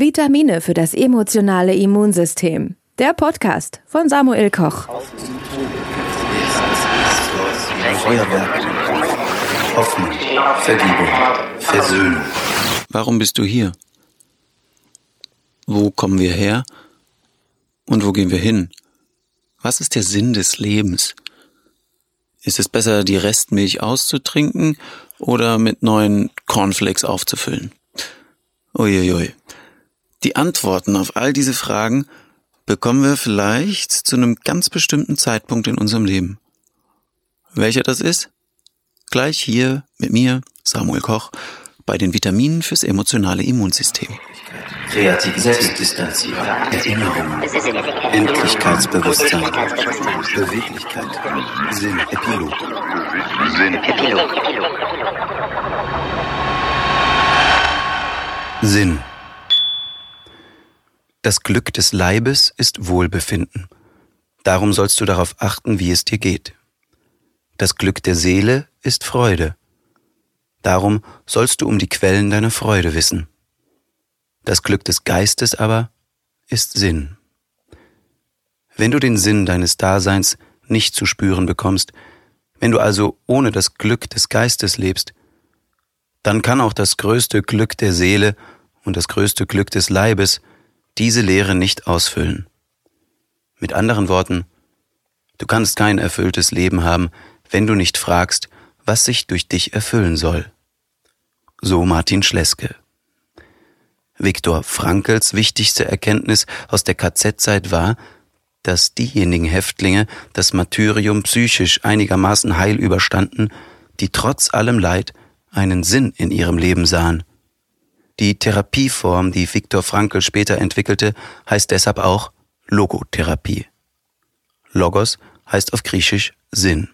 Vitamine für das emotionale Immunsystem. Der Podcast von Samuel Koch. Feuerwerk, Hoffnung, Vergebung, Versöhnung. Warum bist du hier? Wo kommen wir her? Und wo gehen wir hin? Was ist der Sinn des Lebens? Ist es besser, die Restmilch auszutrinken oder mit neuen Cornflakes aufzufüllen? Uiuiui. Die Antworten auf all diese Fragen bekommen wir vielleicht zu einem ganz bestimmten Zeitpunkt in unserem Leben. Welcher das ist? Gleich hier mit mir, Samuel Koch, bei den Vitaminen fürs emotionale Immunsystem. Kreativität, Selbstdistanzierung, Erinnerung, Endlichkeitsbewusstsein, Beweglichkeit, Sinn, Epilog. Sinn, Epilog. Sinn. Das Glück des Leibes ist Wohlbefinden. Darum sollst du darauf achten, wie es dir geht. Das Glück der Seele ist Freude. Darum sollst du um die Quellen deiner Freude wissen. Das Glück des Geistes aber ist Sinn. Wenn du den Sinn deines Daseins nicht zu spüren bekommst, wenn du also ohne das Glück des Geistes lebst, dann kann auch das größte Glück der Seele und das größte Glück des Leibes diese Lehre nicht ausfüllen. Mit anderen Worten, du kannst kein erfülltes Leben haben, wenn du nicht fragst, was sich durch dich erfüllen soll. So Martin Schleske. Viktor Frankls wichtigste Erkenntnis aus der KZ-Zeit war, dass diejenigen Häftlinge das Martyrium psychisch einigermaßen heil überstanden, die trotz allem Leid einen Sinn in ihrem Leben sahen. Die Therapieform, die Viktor Frankl später entwickelte, heißt deshalb auch Logotherapie. Logos heißt auf Griechisch Sinn.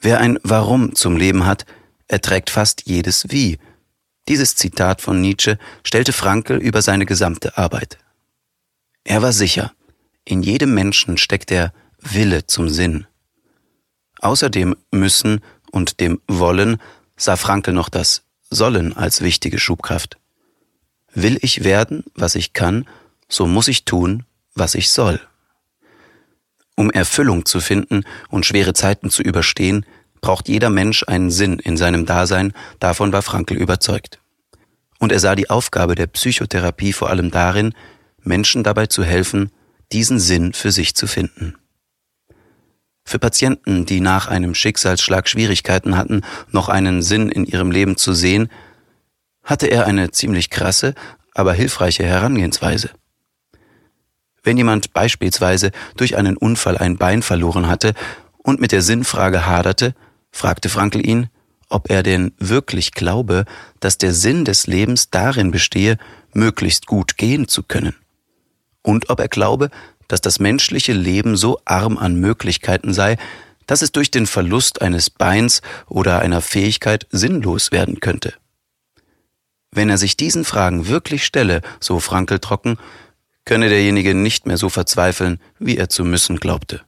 Wer ein Warum zum Leben hat, erträgt fast jedes Wie. Dieses Zitat von Nietzsche stellte Frankl über seine gesamte Arbeit. Er war sicher, in jedem Menschen steckt der Wille zum Sinn. Außerdem müssen und dem Wollen sah Frankl noch das Sollen als wichtige Schubkraft. Will ich werden, was ich kann, so muss ich tun, was ich soll. Um Erfüllung zu finden und schwere Zeiten zu überstehen, braucht jeder Mensch einen Sinn in seinem Dasein, davon war Frankl überzeugt. Und er sah die Aufgabe der Psychotherapie vor allem darin, Menschen dabei zu helfen, diesen Sinn für sich zu finden. Für Patienten, die nach einem Schicksalsschlag Schwierigkeiten hatten, noch einen Sinn in ihrem Leben zu sehen, hatte er eine ziemlich krasse, aber hilfreiche Herangehensweise. Wenn jemand beispielsweise durch einen Unfall ein Bein verloren hatte und mit der Sinnfrage haderte, fragte Frankl ihn, ob er denn wirklich glaube, dass der Sinn des Lebens darin bestehe, möglichst gut gehen zu können. Und ob er glaube, dass das menschliche Leben so arm an Möglichkeiten sei, dass es durch den Verlust eines Beins oder einer Fähigkeit sinnlos werden könnte. Wenn er sich diesen Fragen wirklich stelle, so Frankel trocken, könne derjenige nicht mehr so verzweifeln, wie er zu müssen glaubte.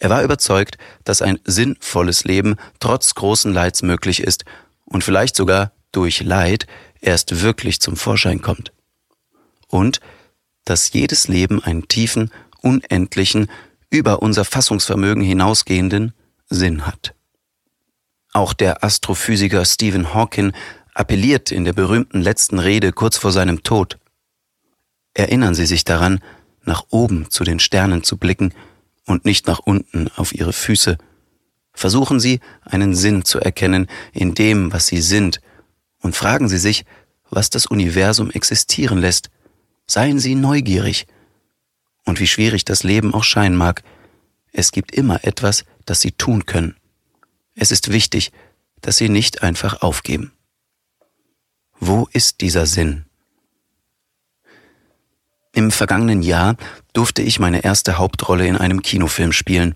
Er war überzeugt, dass ein sinnvolles Leben trotz großen Leids möglich ist und vielleicht sogar durch Leid erst wirklich zum Vorschein kommt. Und dass jedes Leben einen tiefen, unendlichen, über unser Fassungsvermögen hinausgehenden Sinn hat. Auch der Astrophysiker Stephen Hawking appelliert in der berühmten letzten Rede kurz vor seinem Tod. Erinnern Sie sich daran, nach oben zu den Sternen zu blicken und nicht nach unten auf Ihre Füße. Versuchen Sie, einen Sinn zu erkennen in dem, was Sie sind, und fragen Sie sich, was das Universum existieren lässt, Seien Sie neugierig. Und wie schwierig das Leben auch scheinen mag, es gibt immer etwas, das Sie tun können. Es ist wichtig, dass Sie nicht einfach aufgeben. Wo ist dieser Sinn? Im vergangenen Jahr durfte ich meine erste Hauptrolle in einem Kinofilm spielen.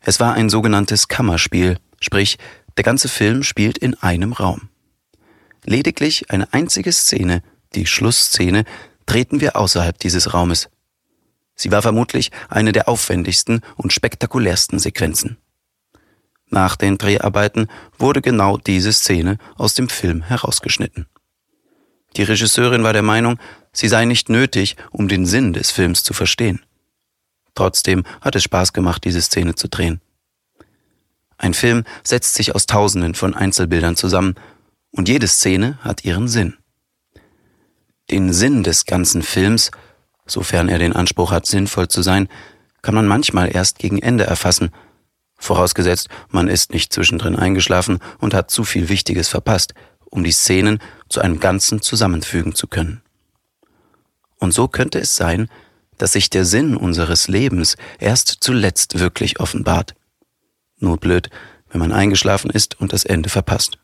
Es war ein sogenanntes Kammerspiel, sprich, der ganze Film spielt in einem Raum. Lediglich eine einzige Szene, die Schlussszene, treten wir außerhalb dieses Raumes. Sie war vermutlich eine der aufwendigsten und spektakulärsten Sequenzen. Nach den Dreharbeiten wurde genau diese Szene aus dem Film herausgeschnitten. Die Regisseurin war der Meinung, sie sei nicht nötig, um den Sinn des Films zu verstehen. Trotzdem hat es Spaß gemacht, diese Szene zu drehen. Ein Film setzt sich aus Tausenden von Einzelbildern zusammen und jede Szene hat ihren Sinn. Den Sinn des ganzen Films, sofern er den Anspruch hat, sinnvoll zu sein, kann man manchmal erst gegen Ende erfassen, vorausgesetzt, man ist nicht zwischendrin eingeschlafen und hat zu viel Wichtiges verpasst, um die Szenen zu einem Ganzen zusammenfügen zu können. Und so könnte es sein, dass sich der Sinn unseres Lebens erst zuletzt wirklich offenbart. Nur blöd, wenn man eingeschlafen ist und das Ende verpasst.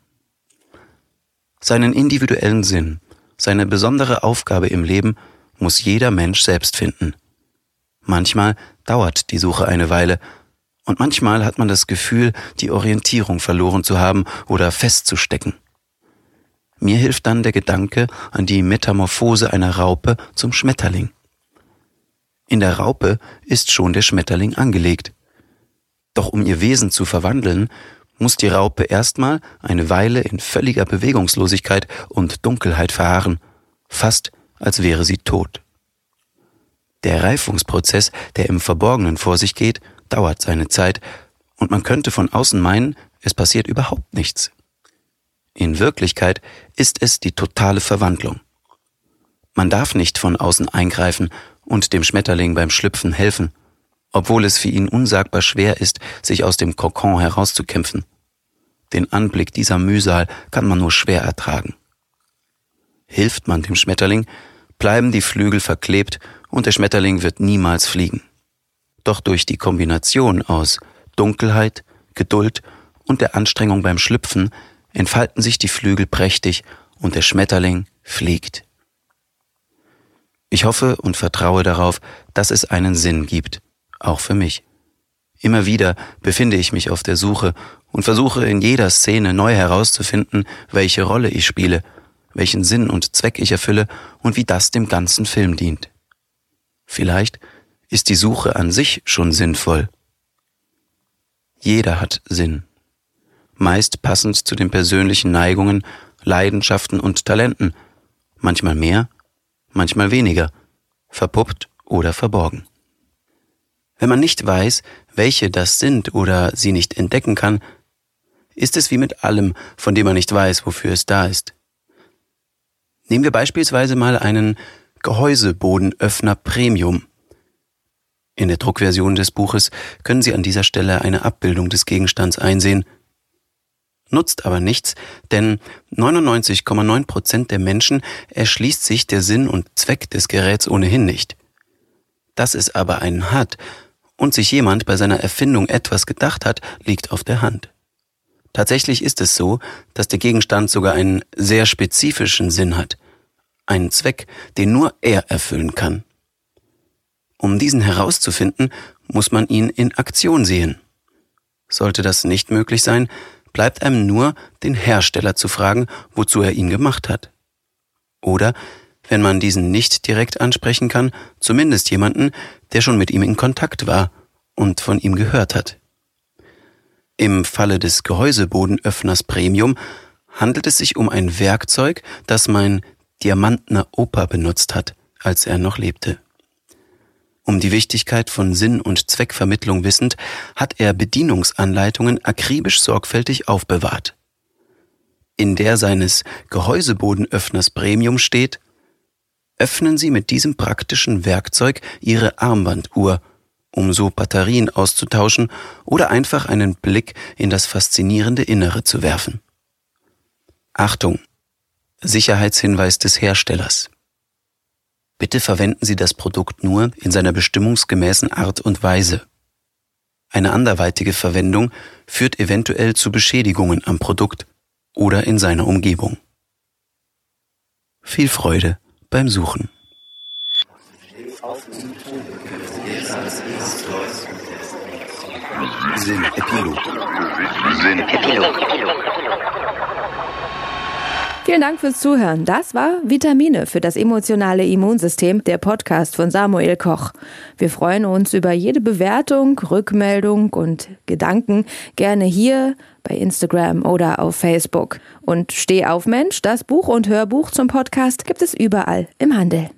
Seinen individuellen Sinn, seine besondere Aufgabe im Leben muss jeder Mensch selbst finden. Manchmal dauert die Suche eine Weile, und manchmal hat man das Gefühl, die Orientierung verloren zu haben oder festzustecken. Mir hilft dann der Gedanke an die Metamorphose einer Raupe zum Schmetterling. In der Raupe ist schon der Schmetterling angelegt. Doch um ihr Wesen zu verwandeln, muss die Raupe erstmal eine Weile in völliger Bewegungslosigkeit und Dunkelheit verharren, fast als wäre sie tot. Der Reifungsprozess, der im Verborgenen vor sich geht, dauert seine Zeit, und man könnte von außen meinen, es passiert überhaupt nichts. In Wirklichkeit ist es die totale Verwandlung. Man darf nicht von außen eingreifen und dem Schmetterling beim Schlüpfen helfen, obwohl es für ihn unsagbar schwer ist, sich aus dem Kokon herauszukämpfen. Den Anblick dieser Mühsal kann man nur schwer ertragen. Hilft man dem Schmetterling, bleiben die Flügel verklebt und der Schmetterling wird niemals fliegen. Doch durch die Kombination aus Dunkelheit, Geduld und der Anstrengung beim Schlüpfen entfalten sich die Flügel prächtig und der Schmetterling fliegt. Ich hoffe und vertraue darauf, dass es einen Sinn gibt, auch für mich. Immer wieder befinde ich mich auf der Suche und versuche in jeder Szene neu herauszufinden, welche Rolle ich spiele, welchen Sinn und Zweck ich erfülle und wie das dem ganzen Film dient. Vielleicht ist die Suche an sich schon sinnvoll. Jeder hat Sinn, meist passend zu den persönlichen Neigungen, Leidenschaften und Talenten, manchmal mehr, manchmal weniger, verpuppt oder verborgen. Wenn man nicht weiß, welche das sind oder sie nicht entdecken kann, ist es wie mit allem, von dem man nicht weiß, wofür es da ist. Nehmen wir beispielsweise mal einen Gehäusebodenöffner Premium. In der Druckversion des Buches können Sie an dieser Stelle eine Abbildung des Gegenstands einsehen, nutzt aber nichts, denn 99,9 Prozent der Menschen erschließt sich der Sinn und Zweck des Geräts ohnehin nicht. Dass es aber einen hat und sich jemand bei seiner Erfindung etwas gedacht hat, liegt auf der Hand. Tatsächlich ist es so, dass der Gegenstand sogar einen sehr spezifischen Sinn hat, einen Zweck, den nur er erfüllen kann. Um diesen herauszufinden, muss man ihn in Aktion sehen. Sollte das nicht möglich sein, bleibt einem nur, den Hersteller zu fragen, wozu er ihn gemacht hat. Oder, wenn man diesen nicht direkt ansprechen kann, zumindest jemanden, der schon mit ihm in Kontakt war und von ihm gehört hat. Im Falle des Gehäusebodenöffners Premium handelt es sich um ein Werkzeug, das mein Diamantner Opa benutzt hat, als er noch lebte. Um die Wichtigkeit von Sinn- und Zweckvermittlung wissend, hat er Bedienungsanleitungen akribisch sorgfältig aufbewahrt. In der seines Gehäusebodenöffners Premium steht, öffnen Sie mit diesem praktischen Werkzeug Ihre Armbanduhr, um so Batterien auszutauschen oder einfach einen Blick in das faszinierende Innere zu werfen. Achtung! Sicherheitshinweis des Herstellers. Bitte verwenden Sie das Produkt nur in seiner bestimmungsgemäßen Art und Weise. Eine anderweitige Verwendung führt eventuell zu Beschädigungen am Produkt oder in seiner Umgebung. Viel Freude beim Suchen. Sinn Epilog. Sinn Epilog. Vielen Dank fürs Zuhören. Das war Vitamine für das emotionale Immunsystem, der Podcast von Samuel Koch. Wir freuen uns über jede Bewertung, Rückmeldung und Gedanken gerne hier bei Instagram oder auf Facebook. Und Steh auf Mensch, das Buch und Hörbuch zum Podcast gibt es überall im Handel.